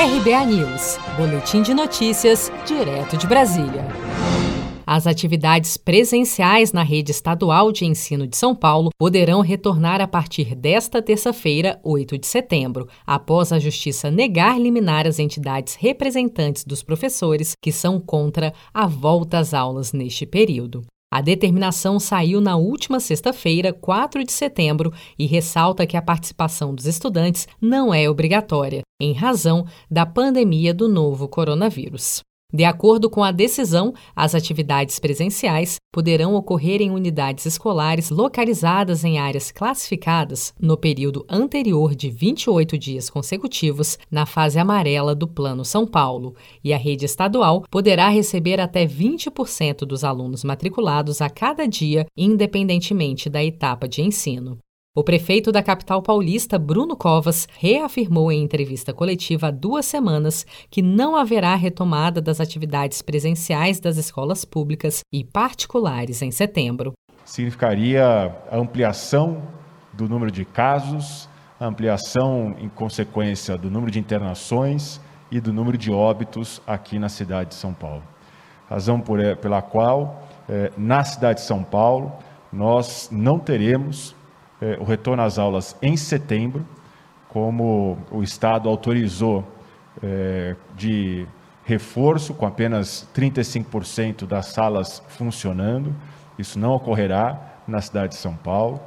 RBA News, Boletim de Notícias, direto de Brasília. As atividades presenciais na rede estadual de ensino de São Paulo poderão retornar a partir desta terça-feira, 8 de setembro, após a Justiça negar liminar as entidades representantes dos professores que são contra a volta às aulas neste período. A determinação saiu na última sexta-feira, 4 de setembro, e ressalta que a participação dos estudantes não é obrigatória, em razão da pandemia do novo coronavírus. De acordo com a decisão, as atividades presenciais poderão ocorrer em unidades escolares localizadas em áreas classificadas no período anterior de 28 dias consecutivos na fase amarela do Plano São Paulo, e a rede estadual poderá receber até 20% dos alunos matriculados a cada dia, independentemente da etapa de ensino. O prefeito da capital paulista, Bruno Covas, reafirmou em entrevista coletiva há duas semanas que não haverá retomada das atividades presenciais das escolas públicas e particulares em setembro. Significaria ampliação do número de casos, ampliação em consequência do número de internações e do número de óbitos aqui na cidade de São Paulo. Razão por, eh, pela qual, eh, na cidade de São Paulo, nós não teremos o retorno às aulas em setembro, como o Estado autorizou eh, de reforço, com apenas 35% das salas funcionando. Isso não ocorrerá na cidade de São Paulo.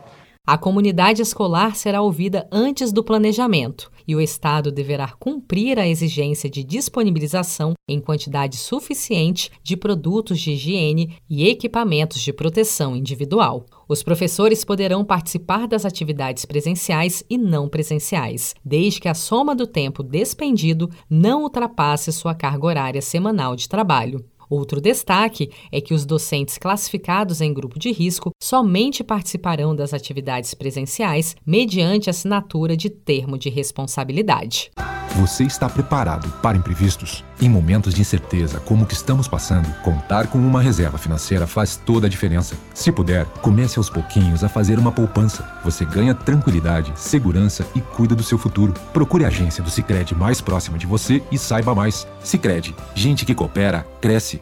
A comunidade escolar será ouvida antes do planejamento e o Estado deverá cumprir a exigência de disponibilização em quantidade suficiente de produtos de higiene e equipamentos de proteção individual. Os professores poderão participar das atividades presenciais e não presenciais, desde que a soma do tempo despendido não ultrapasse sua carga horária semanal de trabalho. Outro destaque é que os docentes classificados em grupo de risco somente participarão das atividades presenciais mediante assinatura de termo de responsabilidade. Você está preparado para imprevistos? Em momentos de incerteza como o que estamos passando, contar com uma reserva financeira faz toda a diferença. Se puder, comece aos pouquinhos a fazer uma poupança. Você ganha tranquilidade, segurança e cuida do seu futuro. Procure a agência do Sicredi mais próxima de você e saiba mais. Sicredi, gente que coopera cresce.